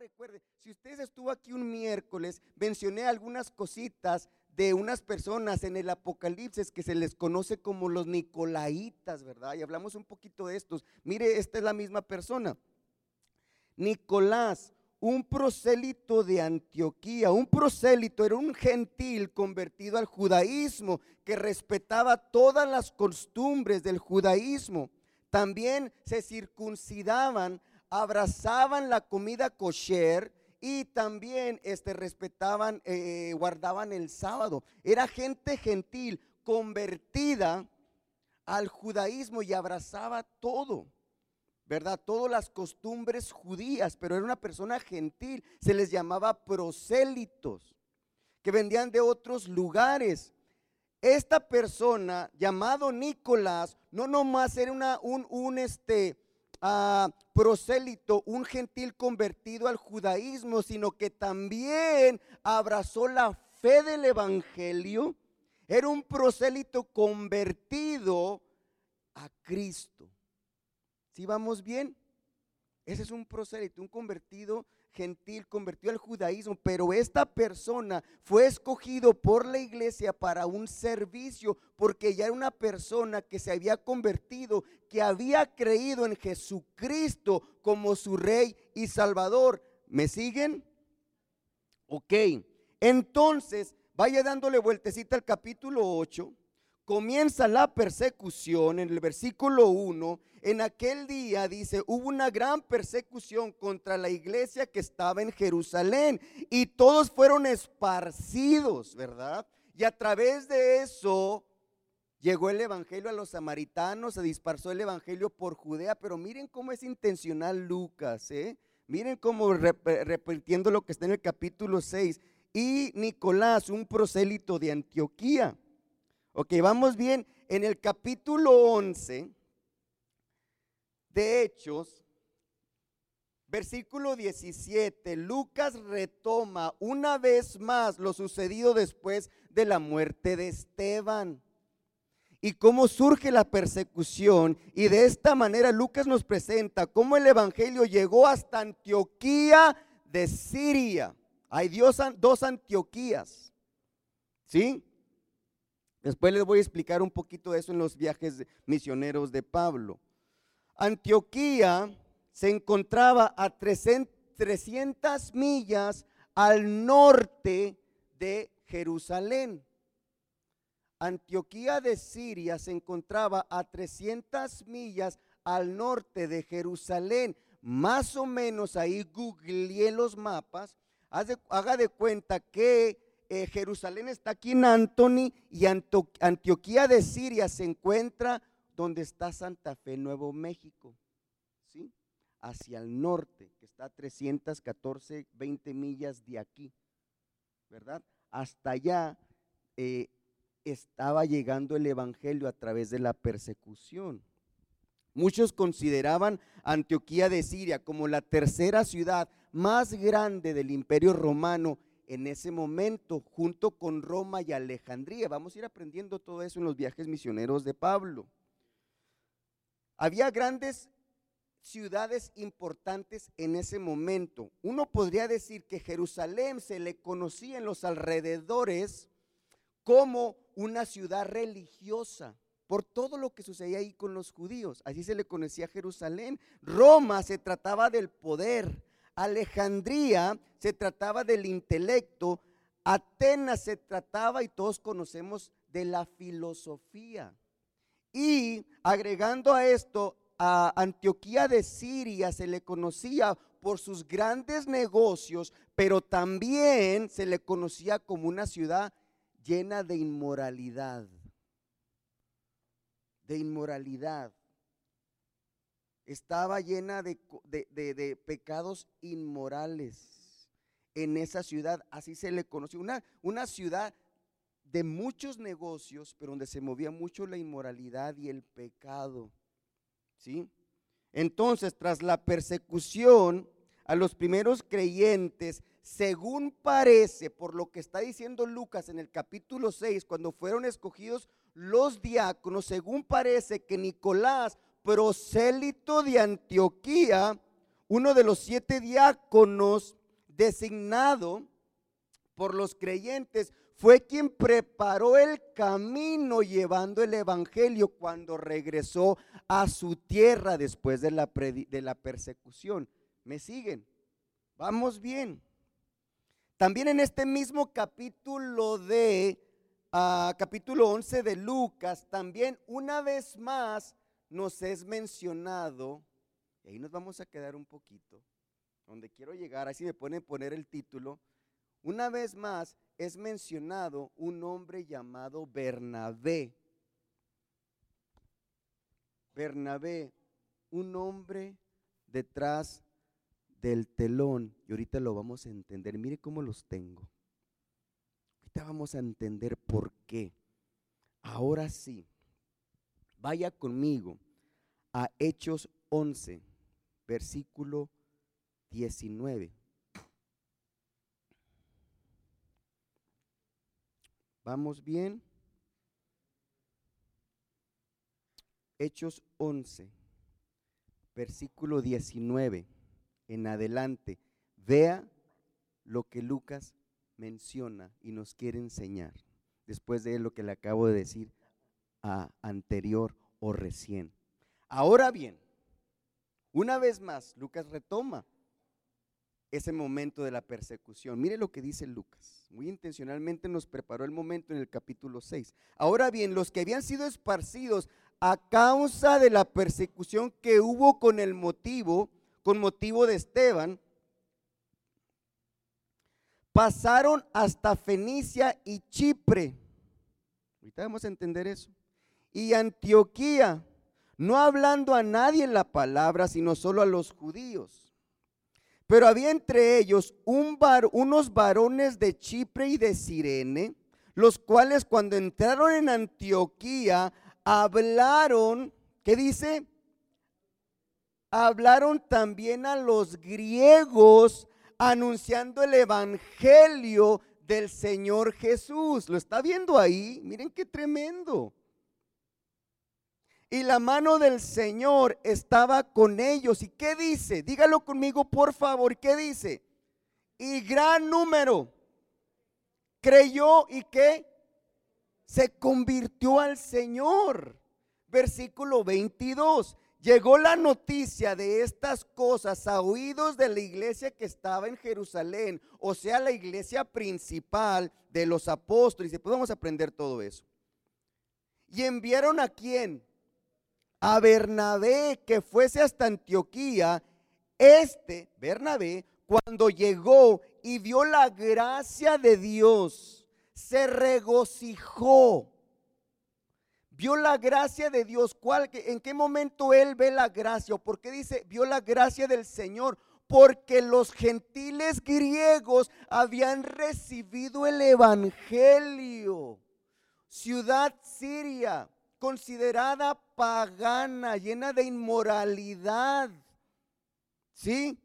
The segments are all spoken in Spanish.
recuerde, si usted estuvo aquí un miércoles, mencioné algunas cositas de unas personas en el Apocalipsis que se les conoce como los Nicolaitas, ¿verdad? Y hablamos un poquito de estos. Mire, esta es la misma persona. Nicolás, un prosélito de Antioquía. Un prosélito era un gentil convertido al judaísmo que respetaba todas las costumbres del judaísmo. También se circuncidaban, abrazaban la comida kosher y también este, respetaban, eh, guardaban el sábado. Era gente gentil, convertida al judaísmo y abrazaba todo. ¿verdad? Todas las costumbres judías, pero era una persona gentil, se les llamaba prosélitos, que vendían de otros lugares. Esta persona, llamado Nicolás, no nomás era una, un, un este, uh, prosélito, un gentil convertido al judaísmo, sino que también abrazó la fe del evangelio. Era un prosélito convertido a Cristo. ¿Sí vamos bien? Ese es un prosélito, un convertido gentil, convertido al judaísmo, pero esta persona fue escogido por la iglesia para un servicio, porque ya era una persona que se había convertido, que había creído en Jesucristo como su rey y salvador. ¿Me siguen? Ok, entonces vaya dándole vueltecita al capítulo 8 comienza la persecución en el versículo 1. En aquel día, dice, hubo una gran persecución contra la iglesia que estaba en Jerusalén y todos fueron esparcidos, ¿verdad? Y a través de eso llegó el evangelio a los samaritanos, se dispersó el evangelio por Judea, pero miren cómo es intencional Lucas, ¿eh? Miren cómo repitiendo lo que está en el capítulo 6. Y Nicolás, un prosélito de Antioquía Ok, vamos bien. En el capítulo 11 de Hechos, versículo 17, Lucas retoma una vez más lo sucedido después de la muerte de Esteban y cómo surge la persecución. Y de esta manera Lucas nos presenta cómo el Evangelio llegó hasta Antioquía de Siria. Hay dos Antioquías. ¿Sí? Después les voy a explicar un poquito de eso en los viajes misioneros de Pablo. Antioquía se encontraba a 300 millas al norte de Jerusalén. Antioquía de Siria se encontraba a 300 millas al norte de Jerusalén. Más o menos ahí googleé los mapas. Haga de cuenta que eh, Jerusalén está aquí en Antony y Antioquía de Siria se encuentra donde está Santa Fe, Nuevo México, ¿sí? Hacia el norte, que está a 314, 20 millas de aquí, ¿verdad? Hasta allá eh, estaba llegando el Evangelio a través de la persecución. Muchos consideraban Antioquía de Siria como la tercera ciudad más grande del imperio romano en ese momento, junto con Roma y Alejandría. Vamos a ir aprendiendo todo eso en los viajes misioneros de Pablo. Había grandes ciudades importantes en ese momento. Uno podría decir que Jerusalén se le conocía en los alrededores como una ciudad religiosa por todo lo que sucedía ahí con los judíos. Así se le conocía a Jerusalén. Roma se trataba del poder, Alejandría se trataba del intelecto, Atenas se trataba, y todos conocemos, de la filosofía. Y agregando a esto, a Antioquía de Siria se le conocía por sus grandes negocios, pero también se le conocía como una ciudad llena de inmoralidad. De inmoralidad estaba llena de, pecados inmorales en esa ciudad, así se le conoció, una, una ciudad de muchos negocios, pero donde se movía mucho la inmoralidad y el pecado. ¿Sí? Entonces, tras la persecución a los primeros creyentes, según parece, por lo que está diciendo Lucas en el capítulo 6, cuando fueron escogidos los diáconos, según parece que Nicolás prosélito de Antioquía, uno de los siete diáconos designado por los creyentes, fue quien preparó el camino llevando el Evangelio cuando regresó a su tierra después de la, persecución. ¿Me siguen? Vamos bien. También en este mismo capítulo de, ah, capítulo 11 de Lucas, también una vez más nos es mencionado, y ahí nos vamos a quedar un poquito, donde quiero llegar, así me pueden poner el título, una vez más es mencionado un hombre llamado Bernabé. Bernabé, un hombre detrás del telón. Y ahorita lo vamos a entender. Mire cómo los tengo. Ahorita vamos a entender por qué. Ahora sí, vaya conmigo a Hechos 11, versículo 19. ¿Vamos bien? Hechos 11, versículo 19 en adelante. Vea lo que Lucas menciona y nos quiere enseñar, después de lo que le acabo de decir a anterior o recién. Ahora bien, una vez más, Lucas retoma ese momento de la persecución. Mire lo que dice Lucas. Muy intencionalmente nos preparó el momento en el capítulo 6. Ahora bien, los que habían sido esparcidos a causa de la persecución que hubo con el motivo, con motivo de Esteban, pasaron hasta Fenicia y Chipre. Ahorita vamos a entender eso. Y Antioquía, no hablando a nadie la palabra, sino solo a los judíos. Pero había entre ellos unos varones de Chipre y de Sirene, los cuales cuando entraron en Antioquía hablaron, ¿qué dice? Hablaron también a los griegos anunciando el evangelio del Señor Jesús. ¿Lo está viendo ahí? Miren qué tremendo. Y la mano del Señor estaba con ellos. ¿Y qué dice? Dígalo conmigo, por favor. ¿Qué dice? Y gran número creyó y qué? Se convirtió al Señor. Versículo 22. Llegó la noticia de estas cosas a oídos de la iglesia que estaba en Jerusalén, o sea, la iglesia principal de los apóstoles. Y podemos aprender todo eso. Y enviaron a quién? A Bernabé que fuese hasta Antioquía, este, Bernabé, cuando llegó y vio la gracia de Dios, se regocijó. Vio la gracia de Dios. ¿Cuál, ¿En qué momento él ve la gracia? ¿O por qué dice vio la gracia del Señor? Porque los gentiles griegos habían recibido el Evangelio. Ciudad Siria, considerada pagana, llena de inmoralidad. ¿Sí?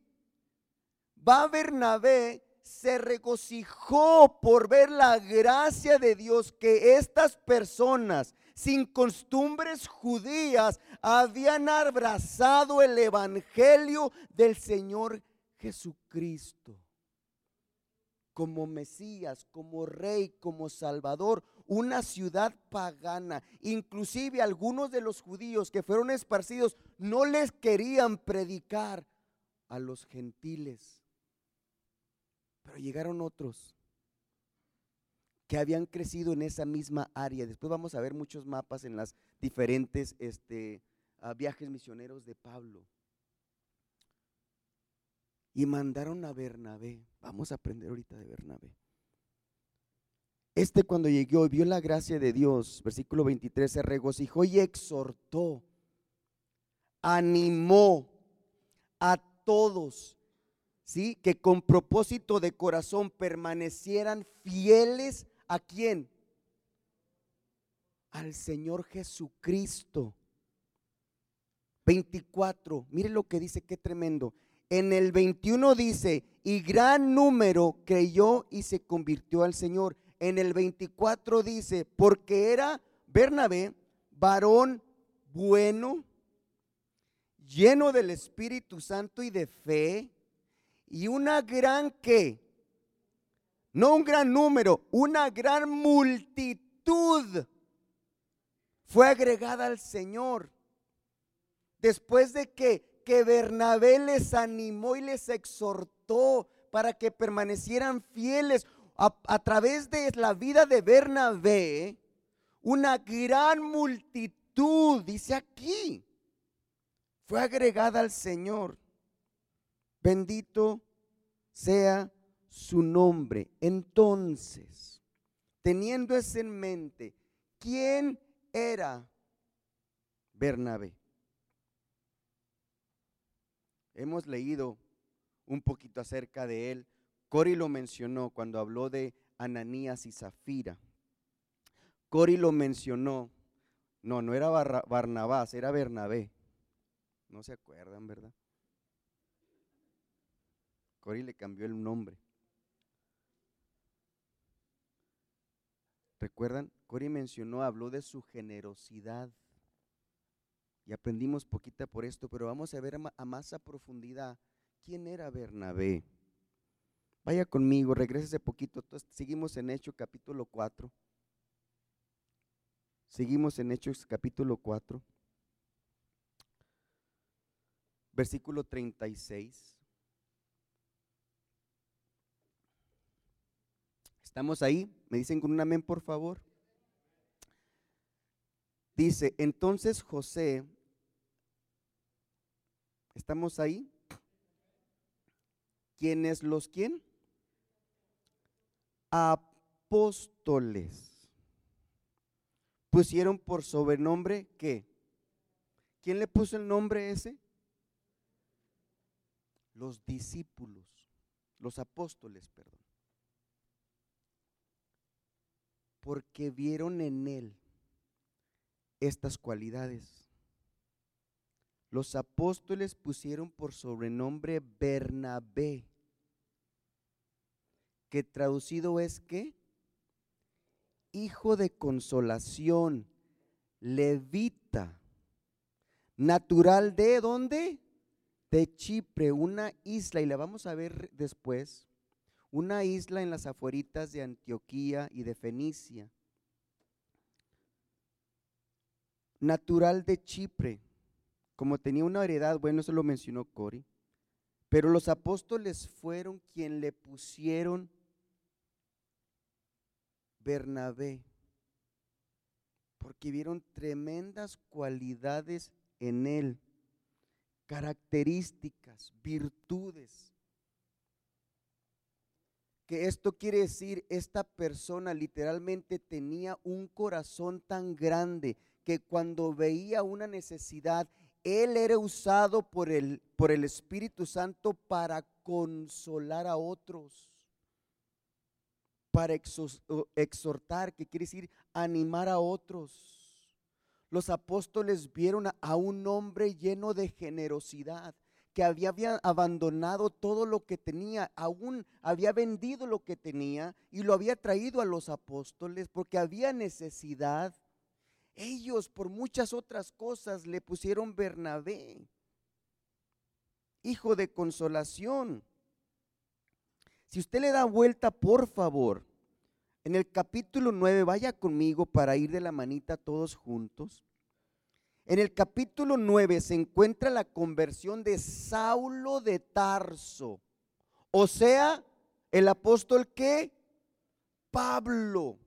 Bernabé, se regocijó por ver la gracia de Dios que estas personas sin costumbres judías habían abrazado el evangelio del Señor Jesucristo como Mesías, como Rey, como Salvador, una ciudad pagana. Inclusive algunos de los judíos que fueron esparcidos no les querían predicar a los gentiles. Pero llegaron otros que habían crecido en esa misma área. Después vamos a ver muchos mapas en las diferentes este, ah, viajes misioneros de Pablo y mandaron a Bernabé. Vamos a aprender ahorita de Bernabé. Este cuando llegó y vio la gracia de Dios, versículo 23, se regocijó y exhortó, animó a todos, ¿sí? Que con propósito de corazón permanecieran fieles a quién? Al Señor Jesucristo. 24, mire lo que dice, qué tremendo. En el 21 dice, y gran número creyó y se convirtió al Señor. En el 24 dice, porque era Bernabé, varón bueno, lleno del Espíritu Santo y de fe, y una gran que, no un gran número, una gran multitud fue agregada al Señor. Después de que, que Bernabé les animó y les exhortó para que permanecieran fieles a, través de la vida de Bernabé, una gran multitud, dice aquí, fue agregada al Señor. Bendito sea su nombre. Entonces, teniendo eso en mente, ¿quién era Bernabé? Hemos leído un poquito acerca de él. Cori lo mencionó cuando habló de Ananías y Zafira. Cori lo mencionó. No, no era Barnabás, era Bernabé. No se acuerdan, ¿verdad? Cori le cambió el nombre. ¿Recuerdan? Cori mencionó, habló de su generosidad. Y aprendimos poquita por esto, pero vamos a ver a más a profundidad quién era Bernabé. Vaya conmigo, regrese poquito. seguimos en Hechos capítulo 4. Seguimos en Hechos capítulo 4. Versículo 36. ¿Estamos ahí? ¿Me dicen con un amén, por favor? Dice, entonces José, ¿estamos ahí? ¿Quiénes los quién? Apóstoles. Pusieron por sobrenombre qué? ¿Quién le puso el nombre ese? Los discípulos, los apóstoles, perdón. Porque vieron en él estas cualidades. Los apóstoles pusieron por sobrenombre Bernabé, que traducido es que hijo de consolación, levita, natural de dónde? De Chipre, una isla, y la vamos a ver después, una isla en las afueritas de Antioquía y de Fenicia. Natural de Chipre, como tenía una heredad, bueno, eso lo mencionó Cori, pero los apóstoles fueron quien le pusieron Bernabé, porque vieron tremendas cualidades en él, características, virtudes. Que esto quiere decir, esta persona literalmente tenía un corazón tan grande que cuando veía una necesidad, él era usado por el, por el Espíritu Santo para consolar a otros para exhortar, que quiere decir animar a otros. Los apóstoles vieron a, un hombre lleno de generosidad, que había, abandonado todo lo que tenía, aún había vendido lo que tenía y lo había traído a los apóstoles porque había necesidad. Ellos por muchas otras cosas le pusieron Bernabé, hijo de consolación. Si usted le da vuelta, por favor, en el capítulo 9, vaya conmigo para ir de la manita todos juntos. En el capítulo 9 se encuentra la conversión de Saulo de Tarso. O sea, el apóstol que Pablo.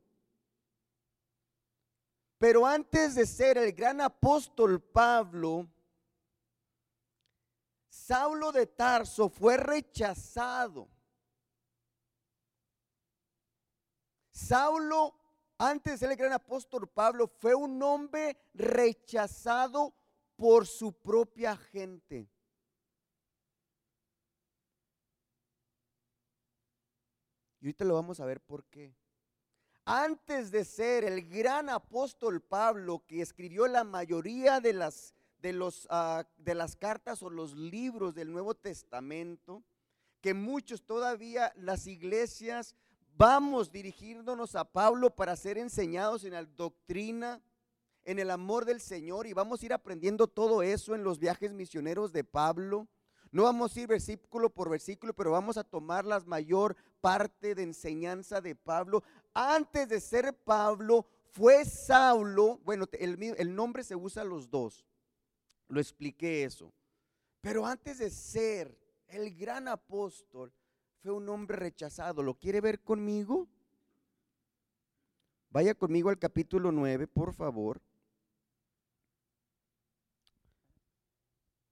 Pero antes de ser el gran apóstol Pablo, Saulo de Tarso fue rechazado Saulo, antes de ser el gran apóstol Pablo, fue un hombre rechazado por su propia gente. Y ahorita lo vamos a ver por qué. Antes de ser el gran apóstol Pablo, que escribió la mayoría de las, de, los, ah, de las cartas o los libros del Nuevo Testamento, que muchos todavía las iglesias vamos dirigiéndonos a Pablo para ser enseñados en la doctrina, en el amor del Señor y vamos a ir aprendiendo todo eso en los viajes misioneros de Pablo. No vamos a ir versículo por versículo, pero vamos a tomar la mayor parte de enseñanza de Pablo. Antes de ser Pablo, fue Saulo. Bueno, el, el nombre se usa los dos. Lo expliqué eso. Pero antes de ser el gran apóstol, fue un hombre rechazado. ¿Lo quiere ver conmigo? Vaya conmigo al capítulo 9, por favor.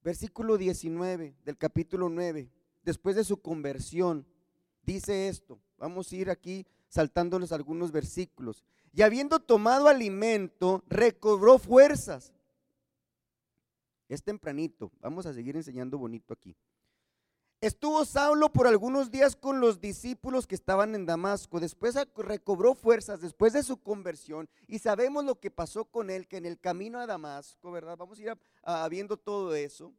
Versículo 19 del capítulo 9. Después de su conversión, dice esto. Vamos a ir aquí saltándonos algunos versículos. Y habiendo tomado alimento, recobró fuerzas. Es tempranito. Vamos a seguir enseñando bonito aquí. Estuvo Saulo por algunos días con los discípulos que estaban en Damasco. Después recobró fuerzas después de su conversión y sabemos lo que pasó con él, que en el camino a Damasco, ¿verdad? Vamos a ir viendo todo eso.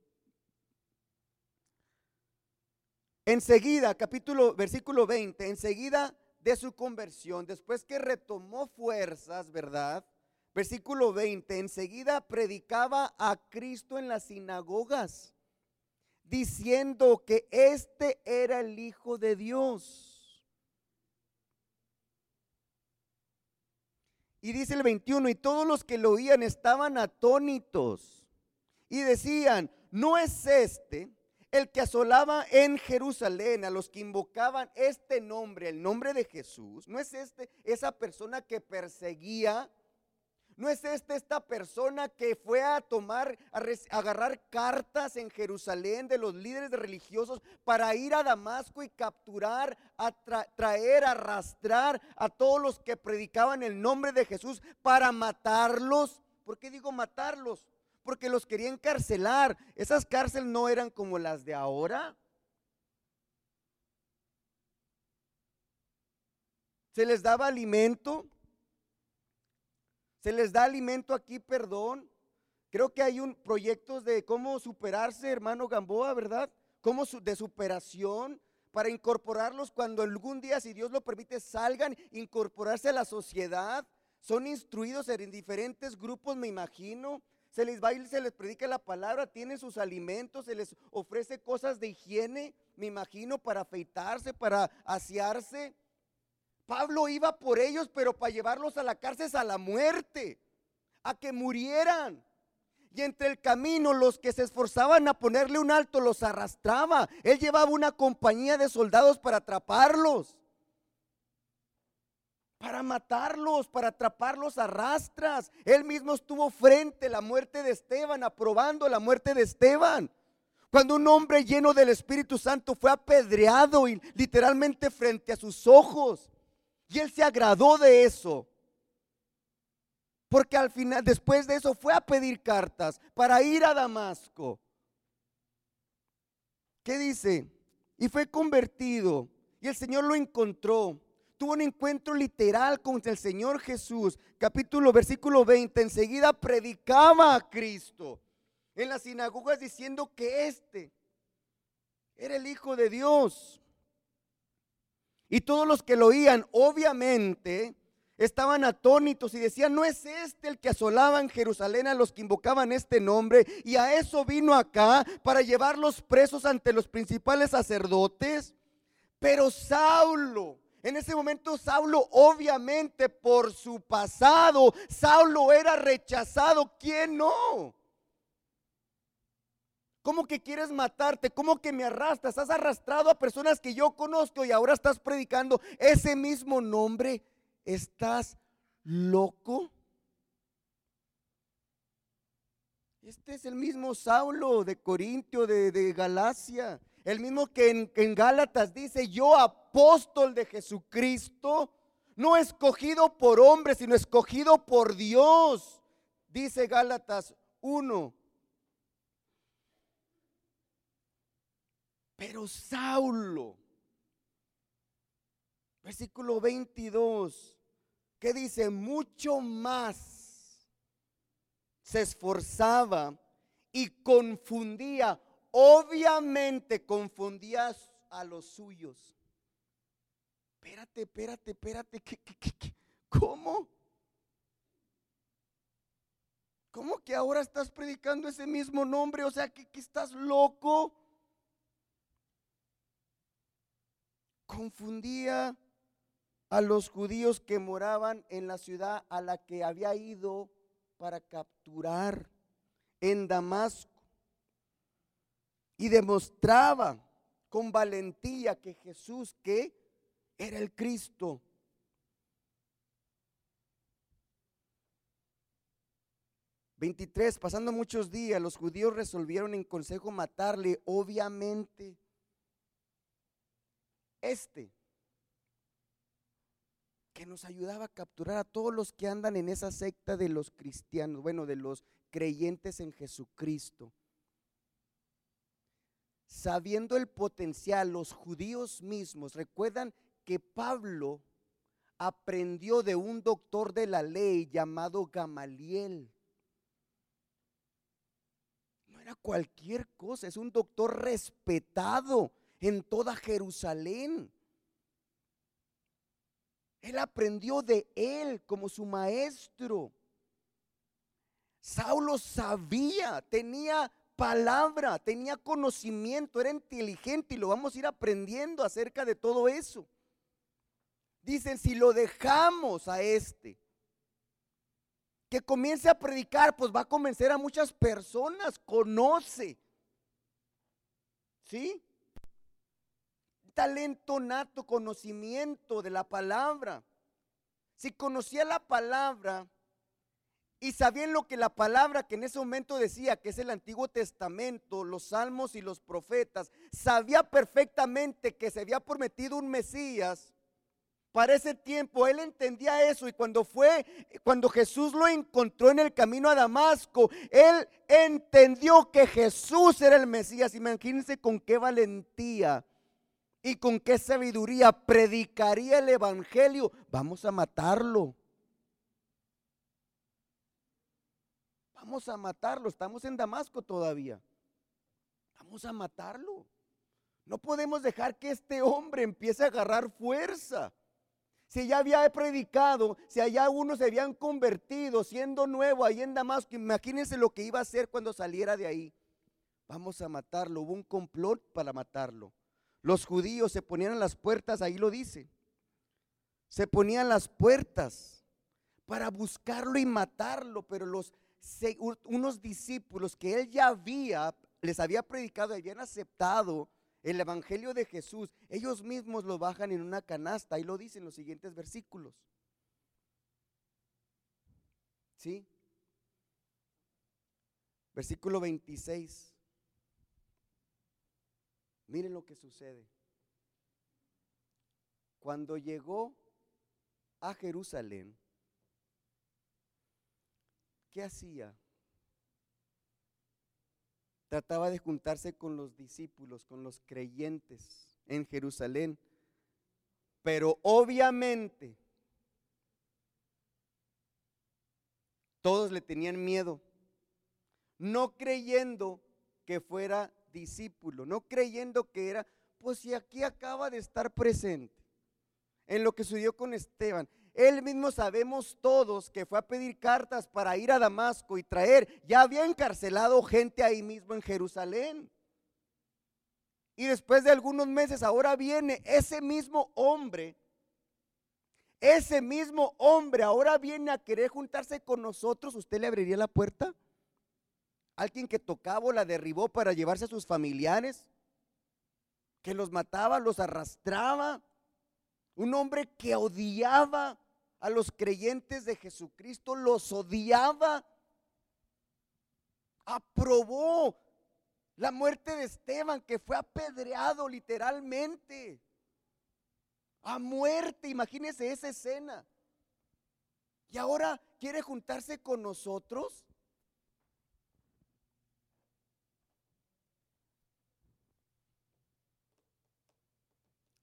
Enseguida, capítulo, versículo 20, enseguida de su conversión, después que retomó fuerzas, ¿verdad? Versículo 20, enseguida predicaba a Cristo en las sinagogas diciendo que este era el Hijo de Dios. Y dice el 21, y todos los que lo oían estaban atónitos y decían, no es este el que asolaba en Jerusalén a los que invocaban este nombre, el nombre de Jesús, no es este esa persona que perseguía ¿No es esta esta persona que fue a tomar, a, agarrar cartas en Jerusalén de los líderes religiosos para ir a Damasco y capturar, a traer, arrastrar a todos los que predicaban el nombre de Jesús para matarlos? ¿Por qué digo matarlos? Porque los querían encarcelar. Esas cárceles no eran como las de ahora. Se les daba alimento, se les da alimento aquí, perdón. Creo que hay un proyectos de cómo superarse, hermano Gamboa, ¿verdad? Cómo de superación para incorporarlos cuando algún día, si Dios lo permite, salgan, incorporarse a la sociedad. Son instruidos en diferentes grupos, me imagino. Se les va y se les predica la palabra, tienen sus alimentos, se les ofrece cosas de higiene, me imagino, para afeitarse, para asearse. Pablo iba por ellos, pero para llevarlos a la cárcel a la muerte, a que murieran. Y entre el camino los que se esforzaban a ponerle un alto los arrastraba. Él llevaba una compañía de soldados para atraparlos. Para matarlos, para atraparlos a rastras. Él mismo estuvo frente a la muerte de Esteban, aprobando la muerte de Esteban. Cuando un hombre lleno del Espíritu Santo fue apedreado y literalmente frente a sus ojos. Y él se agradó de eso. Porque al final, después de eso, fue a pedir cartas para ir a Damasco. ¿Qué dice? Y fue convertido. Y el Señor lo encontró. Tuvo un encuentro literal con el Señor Jesús. Capítulo, versículo 20. Enseguida predicaba a Cristo en las sinagogas diciendo que este era el Hijo de Dios. Y todos los que lo oían, obviamente, estaban atónitos y decían, ¿no es este el que asolaba en Jerusalén a los que invocaban este nombre? Y a eso vino acá para llevarlos presos ante los principales sacerdotes. Pero Saulo, en ese momento Saulo, obviamente por su pasado, Saulo era rechazado. ¿Quién no? ¿Cómo que quieres matarte? ¿Cómo que me arrastras? Has arrastrado a personas que yo conozco y ahora estás predicando ese mismo nombre. ¿Estás loco? Este es el mismo Saulo de Corintio, de, Galacia. El mismo que en, en Gálatas dice, yo apóstol de Jesucristo, no escogido por hombres, sino escogido por Dios. Dice Gálatas 1, Pero Saulo, versículo 22, que dice, mucho más se esforzaba y confundía, obviamente confundía a los suyos. Espérate, espérate, espérate, ¿qué, qué, cómo ¿Cómo que ahora estás predicando ese mismo nombre? O sea, que, que estás loco. Confundía a los judíos que moraban en la ciudad a la que había ido para capturar en Damasco. Y demostraba con valentía que Jesús que era el Cristo. Veintitrés, pasando muchos días, los judíos resolvieron en consejo matarle, obviamente. Este que nos ayudaba a capturar a todos los que andan en esa secta de los cristianos, bueno, de los creyentes en Jesucristo. Sabiendo el potencial, los judíos mismos, recuerdan que Pablo aprendió de un doctor de la ley llamado Gamaliel. No era cualquier cosa, es un doctor respetado en toda Jerusalén. Él aprendió de él como su maestro. Saulo sabía, tenía palabra, tenía conocimiento, era inteligente y lo vamos a ir aprendiendo acerca de todo eso. Dicen, si lo dejamos a este, que comience a predicar, pues va a convencer a muchas personas, conoce. ¿Sí? Talento nato, conocimiento de la palabra. Si conocía la palabra y sabían lo que la palabra que en ese momento decía, que es el Antiguo Testamento, los salmos y los profetas, sabía perfectamente que se había prometido un Mesías. Para ese tiempo él entendía eso y cuando fue, cuando Jesús lo encontró en el camino a Damasco, él entendió que Jesús era el Mesías. Imagínense con qué valentía y con qué sabiduría predicaría el Evangelio. Vamos a matarlo. Vamos a matarlo. Estamos en Damasco todavía. Vamos a matarlo. No podemos dejar que este hombre empiece a agarrar fuerza. Si ya había predicado, si allá unos se habían convertido siendo nuevo ahí en Damasco, imagínense lo que iba a hacer cuando saliera de ahí. Vamos a matarlo. Hubo un complot para matarlo. Los judíos se ponían las puertas, ahí lo dice. Se ponían las puertas para buscarlo y matarlo, pero los unos discípulos que él ya había les había predicado, habían aceptado el evangelio de Jesús, ellos mismos lo bajan en una canasta, ahí lo dicen los siguientes versículos. ¿Sí? Versículo 26. Miren lo que sucede. Cuando llegó a Jerusalén, ¿qué hacía? Trataba de juntarse con los discípulos, con los creyentes en Jerusalén. Pero obviamente todos le tenían miedo, no creyendo que fuera discípulo, no creyendo que era, pues si aquí acaba de estar presente en lo que sucedió con Esteban. Él mismo sabemos todos que fue a pedir cartas para ir a Damasco y traer, ya había encarcelado gente ahí mismo en Jerusalén. Y después de algunos meses, ahora viene ese mismo hombre, ese mismo hombre ahora viene a querer juntarse con nosotros. ¿Usted le abriría la puerta? Alguien que tocaba o la derribó para llevarse a sus familiares, que los mataba, los arrastraba, un hombre que odiaba a los creyentes de Jesucristo, los odiaba, aprobó la muerte de Esteban, que fue apedreado literalmente, a muerte, imagínese esa escena. Y ahora quiere juntarse con nosotros.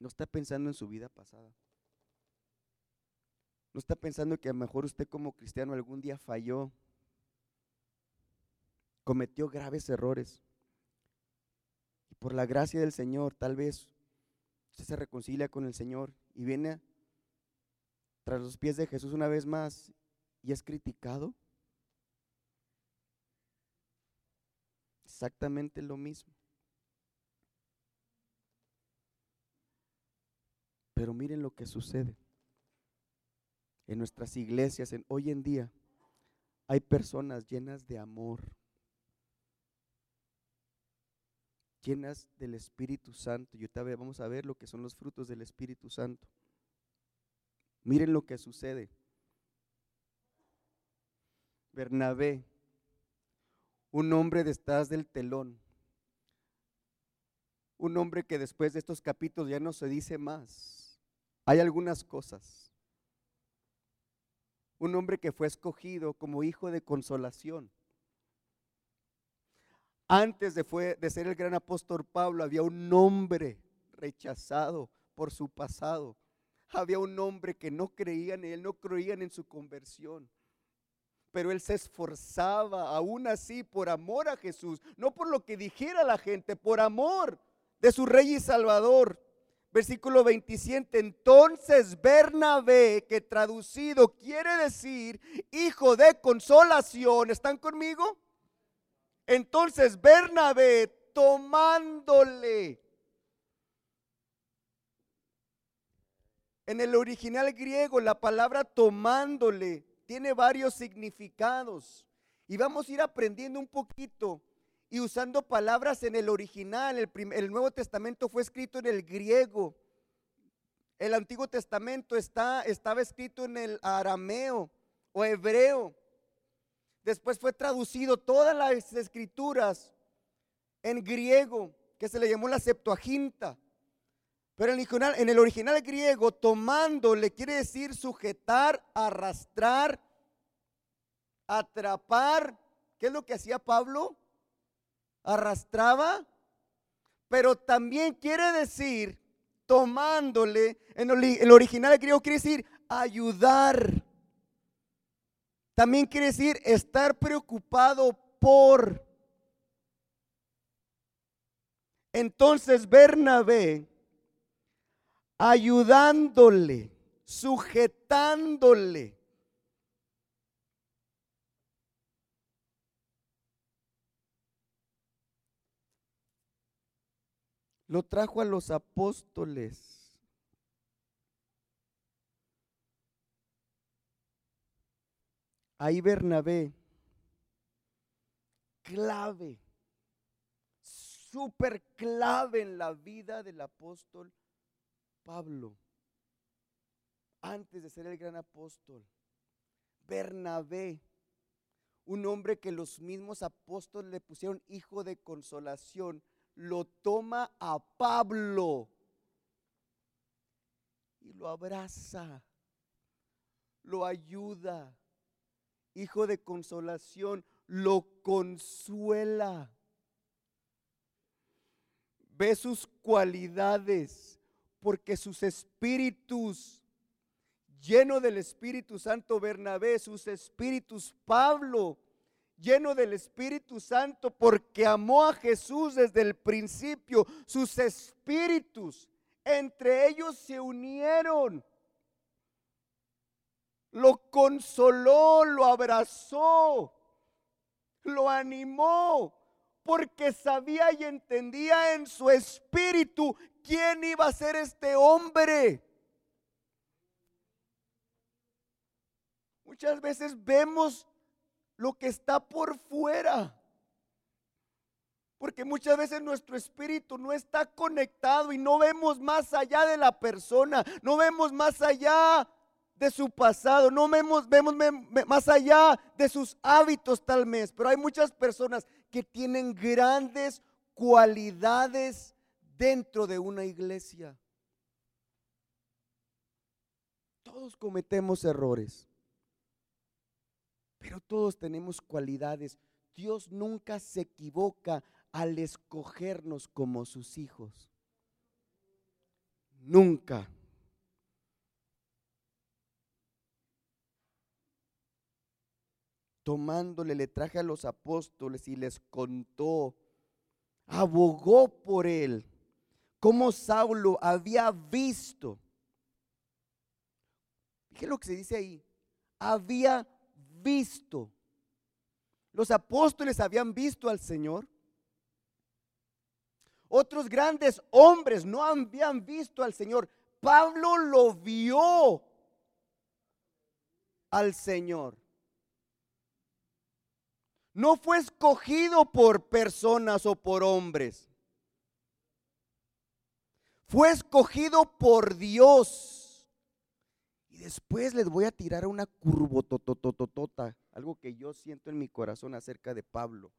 No está pensando en su vida pasada. No está pensando que a lo mejor usted como cristiano algún día falló, cometió graves errores. Y por la gracia del Señor, tal vez usted se reconcilia con el Señor y viene tras los pies de Jesús una vez más y es criticado. exactamente lo mismo. Pero miren lo que sucede en nuestras iglesias hoy en día. Hay personas llenas de amor, llenas del Espíritu Santo. Y ahorita vamos a ver lo que son los frutos del Espíritu Santo. Miren lo que sucede. Bernabé, un hombre detrás del telón, un hombre que después de estos capítulos ya no se dice más. Hay algunas cosas. Un hombre que fue escogido como hijo de consolación. Antes de, fue, de ser el gran apóstol Pablo, había un hombre rechazado por su pasado. Había un hombre que no creían en él, no creían en su conversión. Pero él se esforzaba aún así por amor a Jesús, no por lo que dijera la gente, por amor de su rey y salvador. Versículo 27, entonces Bernabé, que traducido quiere decir hijo de consolación, ¿están conmigo? Entonces Bernabé tomándole. En el original griego la palabra tomándole tiene varios significados. Y vamos a ir aprendiendo un poquito y usando palabras en el original. El, Nuevo Testamento fue escrito en el griego. El Antiguo Testamento está, estaba escrito en el arameo o hebreo. Después fue traducido todas las escrituras en griego, que se le llamó la Septuaginta. Pero en el, original, en el original griego, tomando le quiere decir sujetar, arrastrar, atrapar. ¿Qué es lo que hacía Pablo? Arrastraba. Pero también quiere decir, tomándole, en el original griego quiere decir ayudar. También quiere decir estar preocupado por. Entonces Bernabé, ayudándole, sujetándole. Lo trajo a los apóstoles. Ahí Bernabé, clave, súper clave en la vida del apóstol Pablo, antes de ser el gran apóstol. Bernabé, un hombre que los mismos apóstoles le pusieron hijo de consolación, lo toma a Pablo y lo abraza, lo ayuda hijo de consolación, lo consuela. Ve sus cualidades, porque sus espíritus, lleno del Espíritu Santo Bernabé, sus espíritus Pablo, lleno del Espíritu Santo, porque amó a Jesús desde el principio, sus espíritus, entre ellos se unieron lo consoló, lo abrazó, lo animó, porque sabía y entendía en su espíritu quién iba a ser este hombre. Muchas veces vemos lo que está por fuera. Porque muchas veces nuestro espíritu no está conectado y no vemos más allá de la persona, no vemos más allá de su pasado, no vemos, vemos más allá de sus hábitos tal vez, pero hay muchas personas que tienen grandes cualidades dentro de una iglesia. Todos cometemos errores, pero todos tenemos cualidades. Dios nunca se equivoca al escogernos como sus hijos. Nunca. tomándole, le traje a los apóstoles y les contó, abogó por él, como Saulo había visto. ¿Qué es lo que se dice ahí? Había visto. Los apóstoles habían visto al Señor. otros grandes hombres no habían visto al Señor. Pablo lo vio al Señor. No fue escogido por personas o por hombres. Fue escogido por Dios. Y después les voy a tirar una curvototototota, algo que yo siento en mi corazón acerca de Pablo.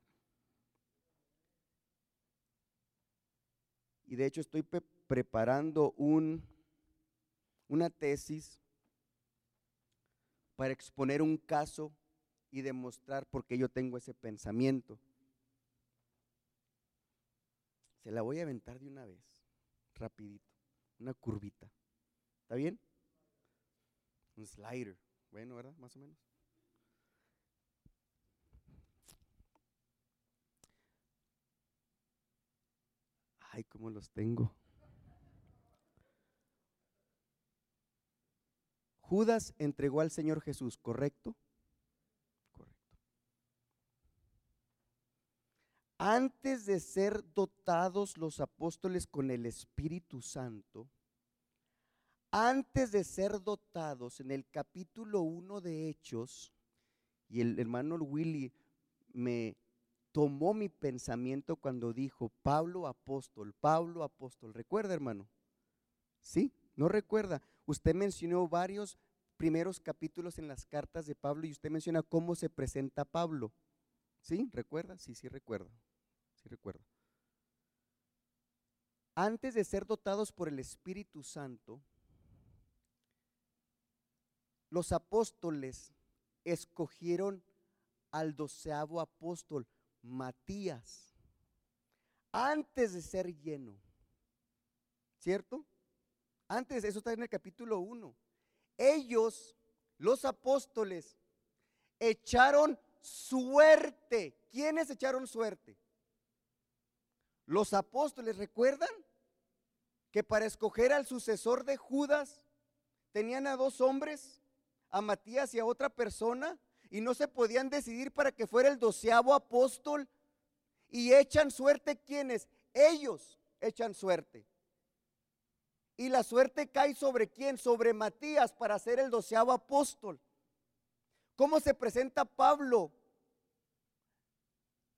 Y de hecho estoy preparando un, una tesis para exponer un caso y demostrar por qué yo tengo ese pensamiento. Se la voy a aventar de una vez, rapidito, una curvita. ¿Está bien? Un slider. Bueno, ¿verdad? Más o menos. Ay, cómo los tengo. Judas entregó al Señor Jesús, ¿correcto? Correcto. Antes de ser dotados los apóstoles con el Espíritu Santo, antes de ser dotados en el capítulo 1 de Hechos, y el hermano Willy me tomó mi pensamiento cuando dijo Pablo apóstol, Pablo apóstol. ¿Recuerda, hermano? ¿Sí? ¿No recuerda? Usted mencionó varios primeros capítulos en las cartas de Pablo y usted menciona cómo se presenta Pablo. ¿Sí? ¿Recuerda? Sí, sí recuerdo. Sí recuerdo. Antes de ser dotados por el Espíritu Santo, los apóstoles escogieron al doceavo apóstol, Matías, antes de ser lleno. ¿Cierto? Antes, eso está en el capítulo 1. Ellos, los apóstoles, echaron suerte. ¿Quiénes echaron suerte? Los apóstoles, ¿recuerdan? Que para escoger al sucesor de Judas tenían a dos hombres, a Matías y a otra persona, y no se podían decidir para que fuera el doceavo apóstol. Y echan suerte quienes? Ellos echan suerte. Y la suerte cae sobre quién? Sobre Matías para ser el doceavo apóstol. ¿Cómo se presenta Pablo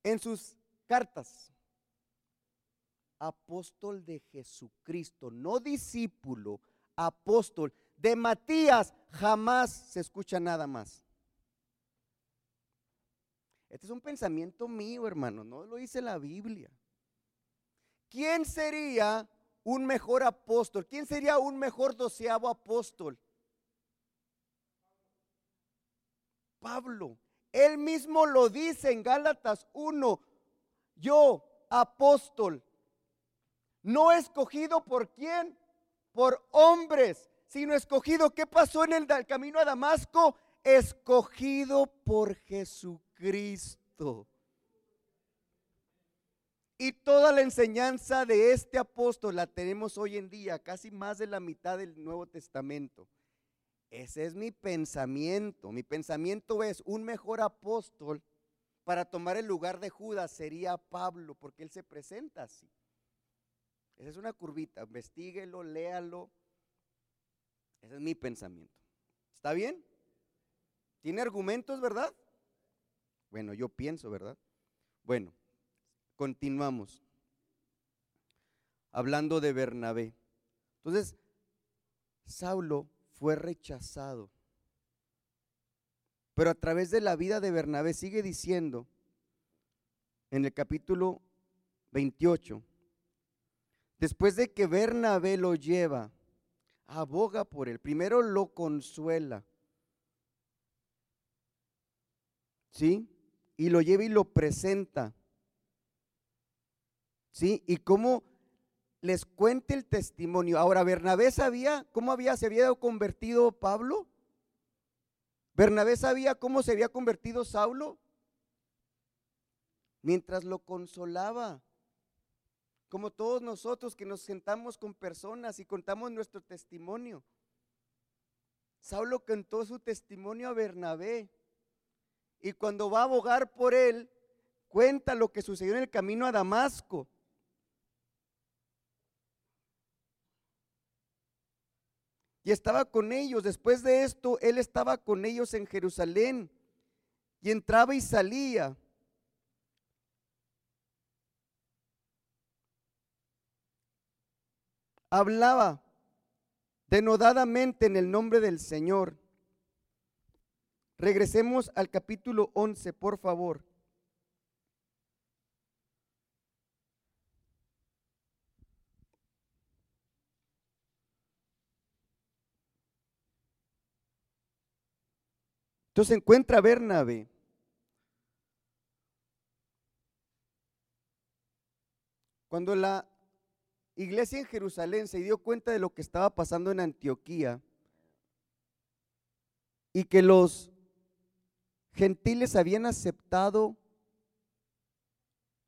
en sus cartas? Apóstol de Jesucristo, no discípulo, apóstol. De Matías jamás se escucha nada más. Este es un pensamiento mío, hermano, no lo dice la Biblia. ¿Quién sería un mejor apóstol? ¿Quién sería un mejor doceavo apóstol? Pablo. Él mismo lo dice en Gálatas 1. Yo, apóstol, no escogido por quién? Por hombres, sino escogido. ¿Qué pasó en el camino a Damasco? Escogido por Jesucristo. Cristo. Y toda la enseñanza de este apóstol la tenemos hoy en día, casi más de la mitad del Nuevo Testamento. Ese es mi pensamiento. Mi pensamiento es un mejor apóstol para tomar el lugar de Judas sería Pablo, porque él se presenta así. Esa es una curvita, investiguelo, léalo. Ese es mi pensamiento. ¿Está bien? ¿Tiene argumentos, verdad? Bueno, yo pienso, ¿verdad? Bueno, continuamos. Hablando de Bernabé. Entonces, Saulo fue rechazado. Pero a través de la vida de Bernabé sigue diciendo en el capítulo 28, después de que Bernabé lo lleva, aboga por él, primero lo consuela. ¿Sí? y lo lleva y lo presenta. ¿Sí? Y cómo les cuente el testimonio. Ahora, Bernabé sabía cómo había, se había convertido Pablo. Bernabé sabía cómo se había convertido Saulo. Mientras lo consolaba como todos nosotros que nos sentamos con personas y contamos nuestro testimonio. Saulo contó su testimonio a Bernabé y cuando va a abogar por él, cuenta lo que sucedió en el camino a Damasco. Y estaba con ellos. Después de esto, él estaba con ellos en Jerusalén y entraba y salía Hablaba denodadamente en el nombre del Señor. Regresemos al capítulo 11, por favor. Entonces encuentra a Bernabé. Cuando la iglesia en Jerusalén se dio cuenta de lo que estaba pasando en Antioquía y que los gentiles habían aceptado,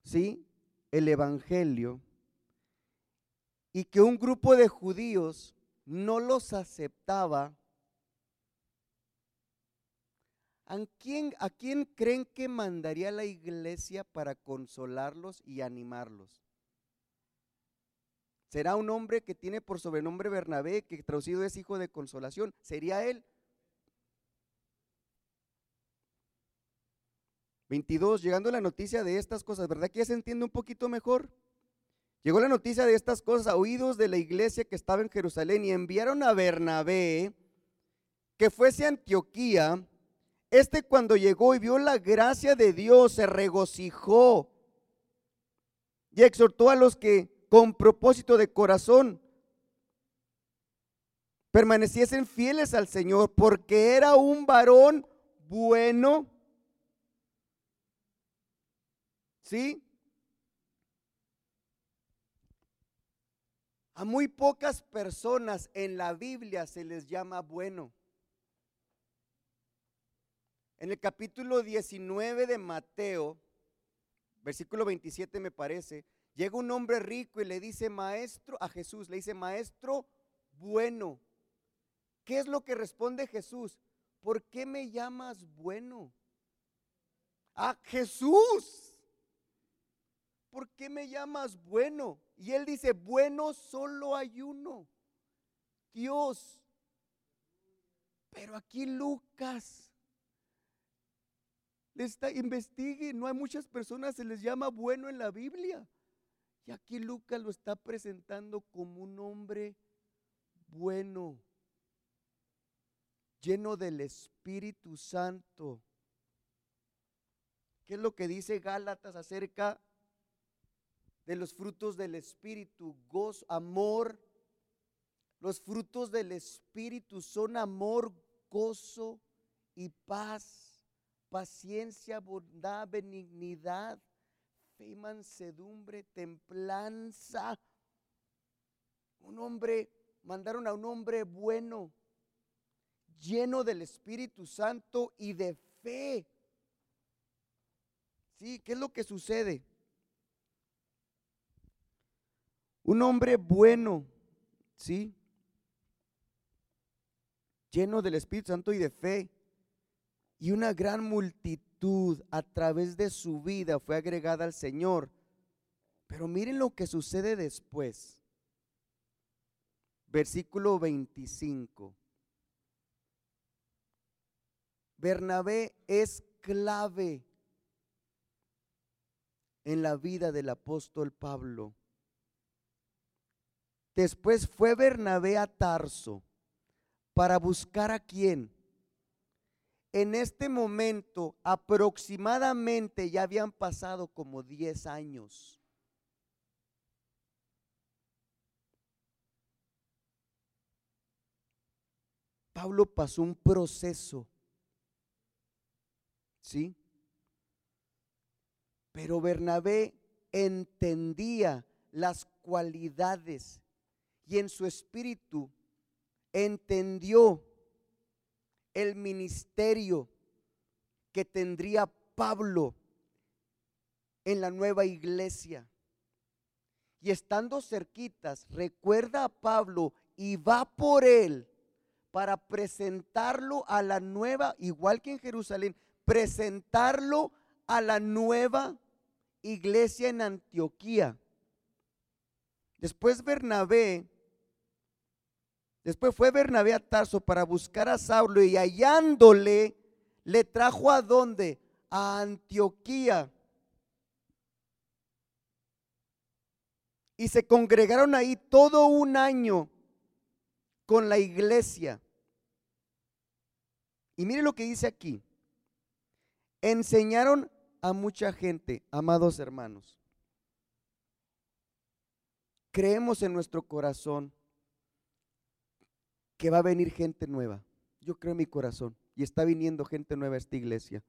¿sí? El Evangelio y que un grupo de judíos no los aceptaba, ¿a quién, ¿a quién creen que mandaría la iglesia para consolarlos y animarlos? ¿Será un hombre que tiene por sobrenombre Bernabé, que traducido es hijo de consolación? ¿Sería él? 22, llegando la noticia de estas cosas, ¿verdad que ya se entiende un poquito mejor? Llegó la noticia de estas cosas a oídos de la iglesia que estaba en Jerusalén y enviaron a Bernabé que fuese a Antioquía. Este cuando llegó y vio la gracia de Dios se regocijó y exhortó a los que con propósito de corazón permaneciesen fieles al Señor porque era un varón bueno ¿Sí? A muy pocas personas en la Biblia se les llama bueno. En el capítulo 19 de Mateo, versículo 27 me parece, llega un hombre rico y le dice, maestro, a Jesús, le dice, maestro bueno. ¿Qué es lo que responde Jesús? ¿Por qué me llamas bueno? A Jesús. ¿por qué me llamas bueno? Y él dice, bueno solo hay uno, Dios. Pero aquí Lucas investigue, no hay muchas personas, se les llama bueno en la Biblia. Y aquí Lucas lo está presentando como un hombre bueno, lleno del Espíritu Santo. ¿Qué es lo que dice Gálatas acerca de los frutos del Espíritu, gozo, amor. Los frutos del Espíritu son amor, gozo y paz, paciencia, bondad, benignidad, fe, mansedumbre, templanza. Un hombre, mandaron a un hombre bueno, lleno del Espíritu Santo y de fe. ¿Sí? ¿Qué es lo que sucede? Un hombre bueno, ¿sí? Lleno del Espíritu Santo y de fe. Y una gran multitud a través de su vida fue agregada al Señor. Pero miren lo que sucede después. Versículo 25. Bernabé es clave en la vida del apóstol Pablo. Después fue Bernabé a Tarso para buscar a quién. En este momento aproximadamente ya habían pasado como 10 años. Pablo pasó un proceso. ¿Sí? Pero Bernabé entendía las cualidades y en su espíritu entendió el ministerio que tendría Pablo en la nueva iglesia. Y estando cerquitas, recuerda a Pablo y va por él para presentarlo a la nueva, igual que en Jerusalén, presentarlo a la nueva iglesia en Antioquía. Después Bernabé Después fue Bernabé a Tarso para buscar a Saulo y hallándole, le trajo a dónde? A Antioquía. Y se congregaron ahí todo un año con la iglesia. Y mire lo que dice aquí. Enseñaron a mucha gente, amados hermanos. Creemos en nuestro corazón que va a venir gente nueva. Yo creo en mi corazón y está viniendo gente nueva a esta iglesia.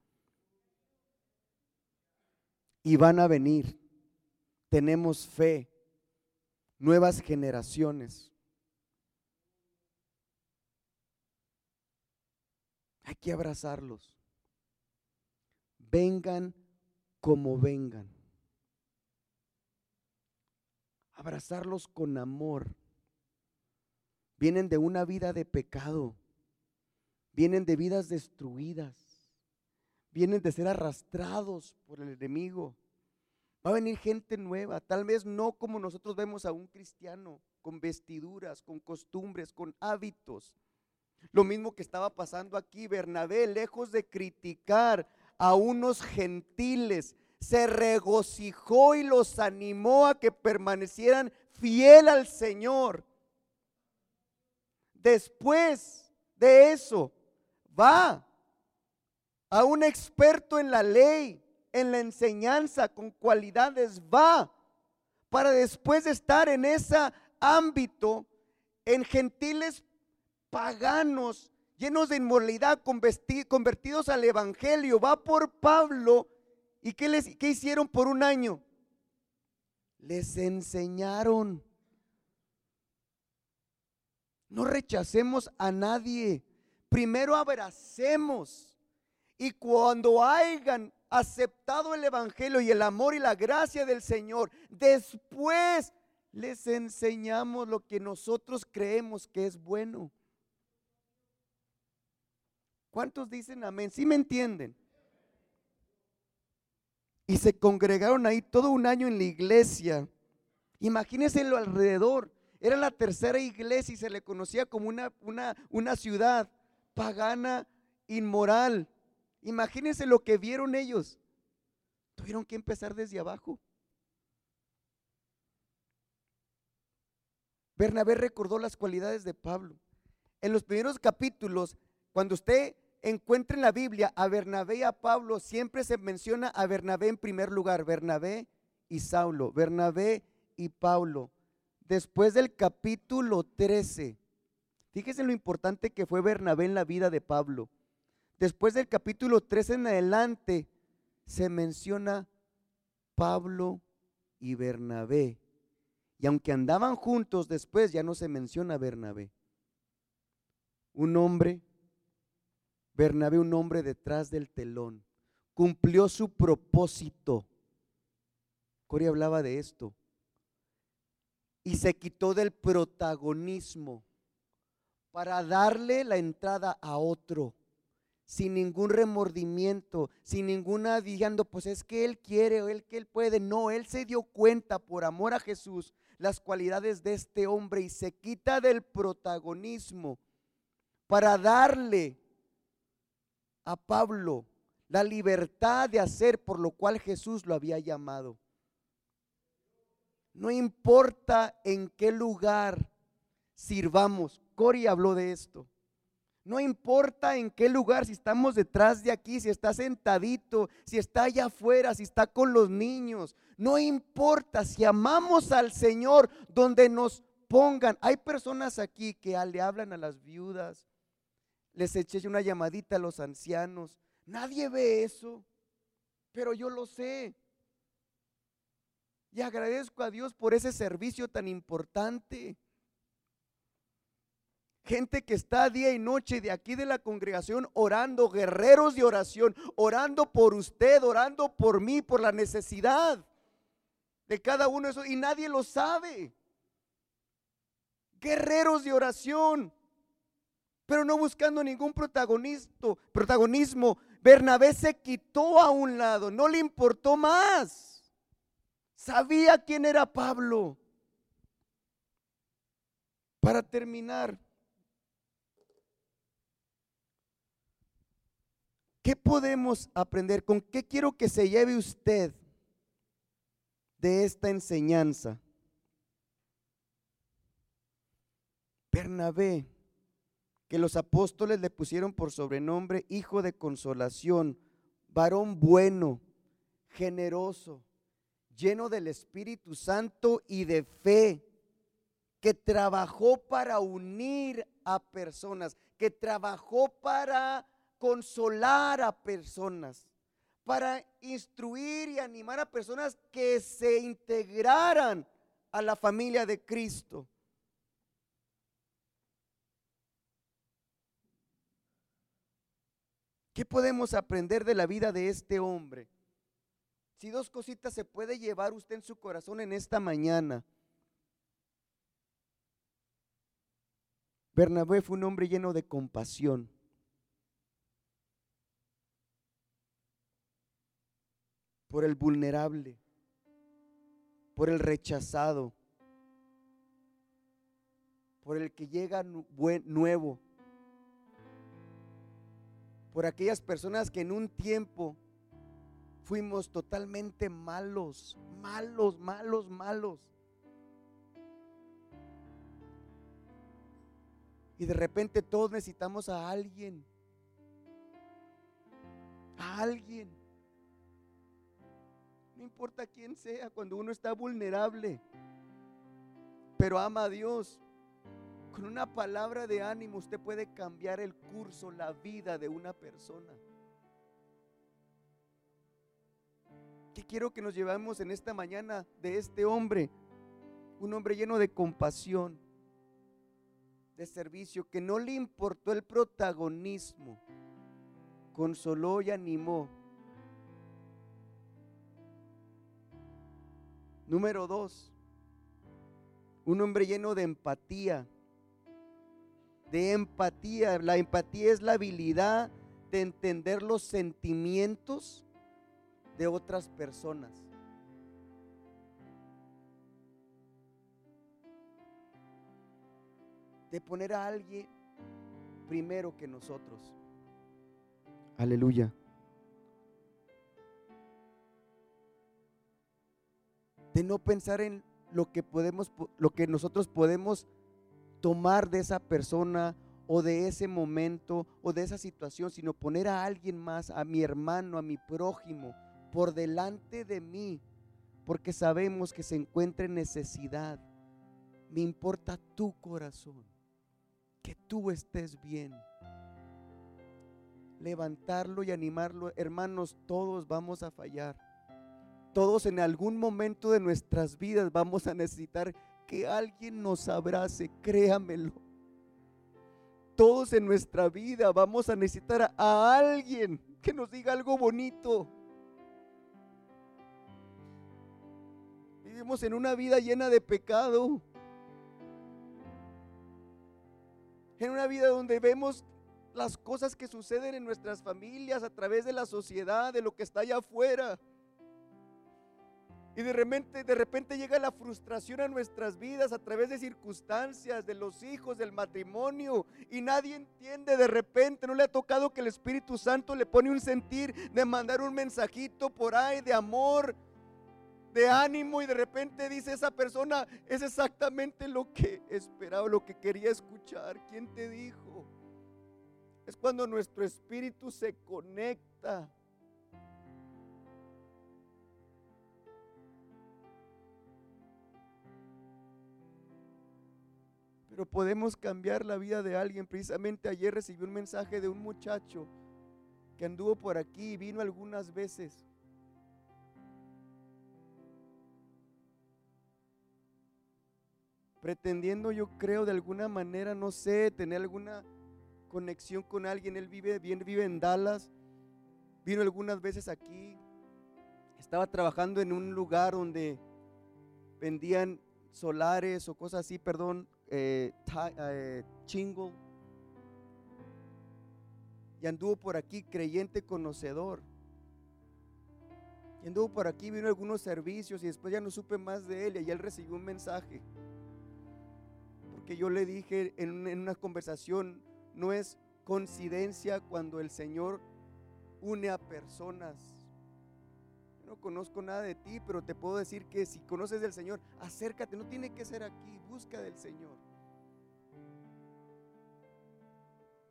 Y van a venir. Tenemos fe. Nuevas generaciones. Hay que abrazarlos. Vengan como vengan. Abrazarlos con amor vienen de una vida de pecado, vienen de vidas destruidas, vienen de ser arrastrados por el enemigo. Va a venir gente nueva, tal vez no como nosotros vemos a un cristiano, con vestiduras, con costumbres, con hábitos. Lo mismo que estaba pasando aquí, Bernabé, lejos de criticar a unos gentiles, se regocijó y los animó a que permanecieran fiel al Señor. Después de eso, va a un experto en la ley, en la enseñanza, con cualidades, va para después de estar en ese ámbito, en gentiles paganos, llenos de inmoralidad, convertidos al Evangelio, va por Pablo. ¿Y qué, les, qué hicieron por un año? Les enseñaron. No rechacemos a nadie. Primero abracemos. Y cuando hayan aceptado el Evangelio y el amor y la gracia del Señor, después les enseñamos lo que nosotros creemos que es bueno. ¿Cuántos dicen amén? ¿Sí me entienden? Y se congregaron ahí todo un año en la iglesia. Imagínense lo alrededor. Era la tercera iglesia y se le conocía como una, una, una ciudad pagana, inmoral. Imagínense lo que vieron ellos. Tuvieron que empezar desde abajo. Bernabé recordó las cualidades de Pablo. En los primeros capítulos, cuando usted encuentre en la Biblia a Bernabé y a Pablo, siempre se menciona a Bernabé en primer lugar, Bernabé y Saulo, Bernabé y Pablo después del capítulo 13. Fíjese lo importante que fue Bernabé en la vida de Pablo. Después del capítulo 13 en adelante se menciona Pablo y Bernabé. Y aunque andaban juntos después ya no se menciona Bernabé. Un hombre, Bernabé un hombre detrás del telón, cumplió su propósito. Cory hablaba de esto y se quitó del protagonismo para darle la entrada a otro, sin ningún remordimiento, sin ninguna diciendo, pues es que él quiere o él que él puede. No, él se dio cuenta por amor a Jesús las cualidades de este hombre y se quita del protagonismo para darle a Pablo la libertad de hacer por lo cual Jesús lo había llamado. No importa en qué lugar sirvamos. Cori habló de esto. No importa en qué lugar, si estamos detrás de aquí, si está sentadito, si está allá afuera, si está con los niños. No importa si amamos al Señor donde nos pongan. Hay personas aquí que le hablan a las viudas, les eché una llamadita a los ancianos. Nadie ve eso, pero yo lo sé. Y agradezco a Dios por ese servicio tan importante. Gente que está día y noche de aquí de la congregación orando, guerreros de oración, orando por usted, orando por mí, por la necesidad de cada uno de esos. Y nadie lo sabe. Guerreros de oración, pero no buscando ningún protagonismo. Bernabé se quitó a un lado, no le importó más. Sabía quién era Pablo. Para terminar, ¿qué podemos aprender? ¿Con qué quiero que se lleve usted de esta enseñanza? Bernabé, que los apóstoles le pusieron por sobrenombre hijo de consolación, varón bueno, generoso lleno del Espíritu Santo y de fe, que trabajó para unir a personas, que trabajó para consolar a personas, para instruir y animar a personas que se integraran a la familia de Cristo. ¿Qué podemos aprender de la vida de este hombre? Si dos cositas se puede llevar usted en su corazón en esta mañana. Bernabé fue un hombre lleno de compasión. Por el vulnerable, por el rechazado, por el que llega nuevo, por aquellas personas que en un tiempo fuimos totalmente malos, malos, malos, malos. Y de repente todos necesitamos a alguien. A alguien. No importa quién sea, cuando uno está vulnerable, pero ama a Dios. Con una palabra de ánimo usted puede cambiar el curso, la vida de una persona. Quiero que nos llevamos en esta mañana de este hombre? Un hombre lleno de compasión, de servicio, que no le importó el protagonismo, consoló y animó. Número dos, un hombre lleno de empatía, de empatía. La empatía es la habilidad de entender los sentimientos de otras personas. De poner a alguien primero que nosotros. Aleluya. De no pensar en lo que podemos lo que nosotros podemos tomar de esa persona o de ese momento o de esa situación, sino poner a alguien más, a mi hermano, a mi prójimo, por delante de mí, porque sabemos que se encuentra en necesidad. Me importa tu corazón, que tú estés bien. Levantarlo y animarlo, hermanos, todos vamos a fallar. Todos en algún momento de nuestras vidas vamos a necesitar que alguien nos abrace, créamelo. Todos en nuestra vida vamos a necesitar a alguien que nos diga algo bonito Vivimos en una vida llena de pecado. En una vida donde vemos las cosas que suceden en nuestras familias a través de la sociedad, de lo que está allá afuera. Y de repente, de repente llega la frustración a nuestras vidas a través de circunstancias, de los hijos, del matrimonio. Y nadie entiende de repente, no le ha tocado que el Espíritu Santo le pone un sentir de mandar un mensajito por ahí de amor, de ánimo y de repente dice esa persona, es exactamente lo que esperaba, lo que quería escuchar. ¿Quién te dijo? Es cuando nuestro espíritu se conecta. Pero podemos cambiar la vida de alguien. Precisamente ayer recibí un mensaje de un muchacho que anduvo por aquí y vino algunas veces. Pretendiendo yo creo de alguna manera, no sé, tener alguna conexión con alguien. Él vive bien, vive en Dallas, vino algunas veces aquí, estaba trabajando en un lugar donde vendían solares o cosas así, perdón, eh, eh, chingo. Y anduvo por aquí creyente conocedor. Y anduvo por aquí, vino algunos servicios y después ya no supe más de él y él recibió un mensaje yo le dije en, una conversación, no es coincidencia cuando el Señor une a personas. no conozco nada de ti, pero te puedo decir que si conoces del Señor, acércate, no tiene que ser aquí, busca del Señor.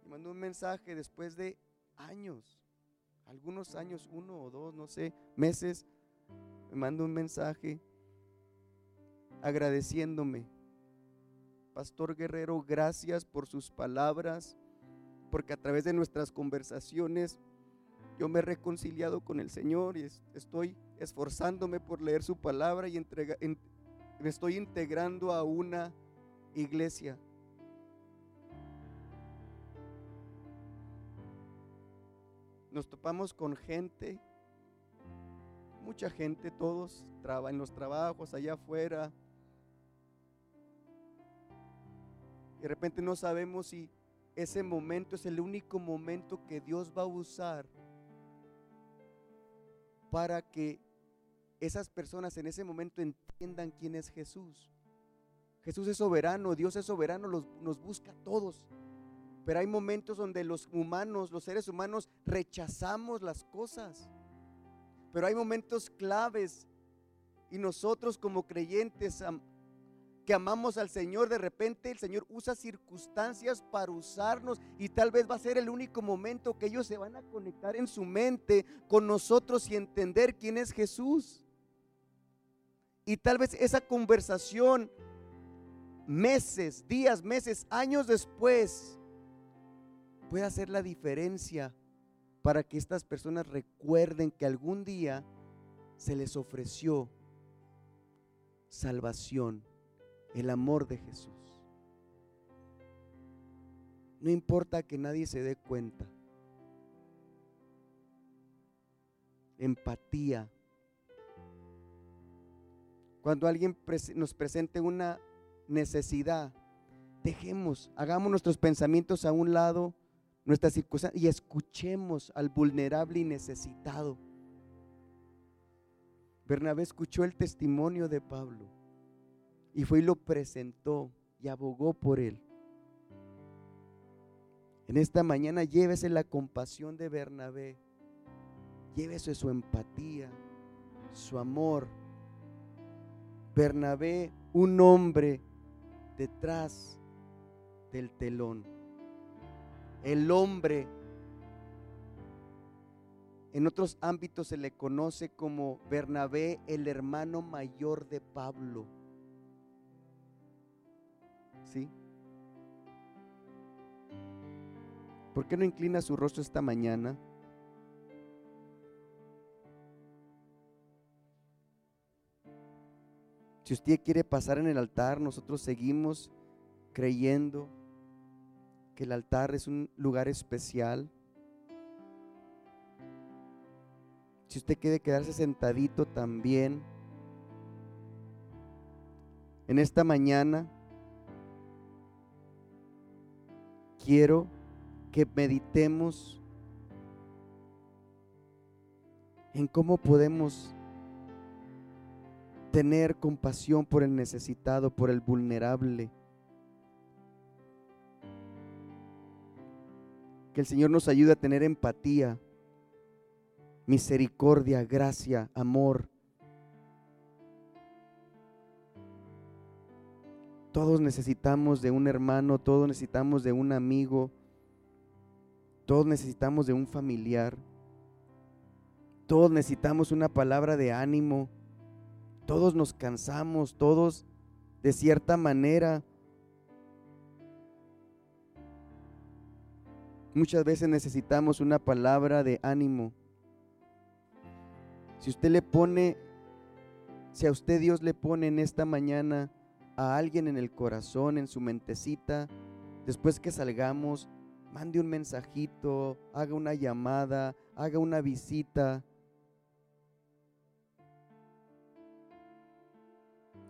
Y mandó un mensaje después de años, algunos años, uno o dos, no sé, meses, me mandó un mensaje agradeciéndome. Pastor Guerrero, gracias por sus palabras, porque a través de nuestras conversaciones yo me he reconciliado con el Señor y estoy esforzándome por leer su palabra y me estoy integrando a una iglesia. Nos topamos con gente, mucha gente, todos en los trabajos, allá afuera. Y de repente no sabemos si ese momento es el único momento que Dios va a usar para que esas personas en ese momento entiendan quién es Jesús. Jesús es soberano, Dios es soberano, nos busca a todos. Pero hay momentos donde los humanos, los seres humanos, rechazamos las cosas. Pero hay momentos claves y nosotros como creyentes que amamos al Señor, de repente el Señor usa circunstancias para usarnos y tal vez va a ser el único momento que ellos se van a conectar en su mente con nosotros y entender quién es Jesús. Y tal vez esa conversación meses, días, meses, años después puede hacer la diferencia para que estas personas recuerden que algún día se les ofreció salvación el amor de Jesús. No importa que nadie se dé cuenta. Empatía. Cuando alguien nos presente una necesidad, dejemos, hagamos nuestros pensamientos a un lado, nuestras circunstancias y escuchemos al vulnerable y necesitado. Bernabé escuchó el testimonio de Pablo y fue y lo presentó y abogó por él. En esta mañana llévese la compasión de Bernabé, llévese su empatía, su amor. Bernabé, un hombre detrás del telón. El hombre, en otros ámbitos se le conoce como Bernabé, el hermano mayor de Pablo. ¿Sí? ¿Por qué no inclina su rostro esta mañana? Si usted quiere pasar en el altar, nosotros seguimos creyendo que el altar es un lugar especial. Si usted quiere quedarse sentadito también, en esta mañana quiero que meditemos en cómo podemos tener compasión por el necesitado, por el vulnerable. Que el Señor nos ayude a tener empatía, misericordia, gracia, amor. Todos necesitamos de un hermano, todos necesitamos de un amigo, todos necesitamos de un familiar, todos necesitamos una palabra de ánimo, todos nos cansamos, todos de cierta manera Muchas veces necesitamos una palabra de ánimo. Si usted le pone, si a usted Dios le pone en esta mañana a alguien en el corazón, en su mentecita, después que salgamos, mande un mensajito, haga una llamada, haga una visita.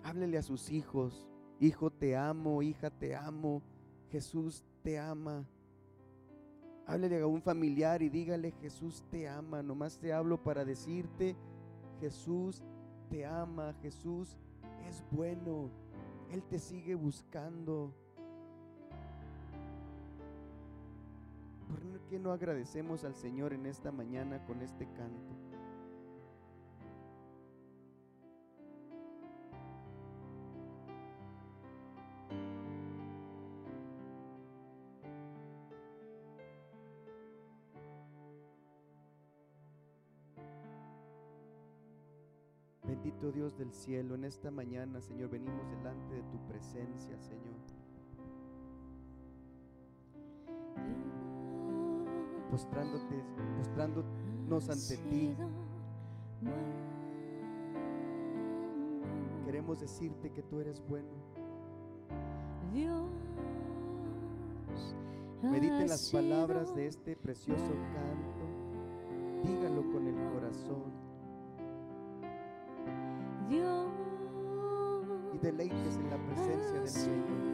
Háblele a sus hijos, hijo te amo, hija te amo, Jesús te ama. Háblele a un familiar y dígale, Jesús te ama. Nomás te hablo para decirte, Jesús te ama, Jesús es bueno. Él te sigue buscando. qué no agradecemos al Señor en esta mañana con este canto? Bendito Dios del cielo, en esta mañana, Señor, venimos delante de tu presencia, Señor. Postrándote, postrándonos ante ti. Queremos decirte que tú eres bueno. Medite las palabras de este precioso canto. Dígalo con el corazón. Y deleites en la presencia del Señor.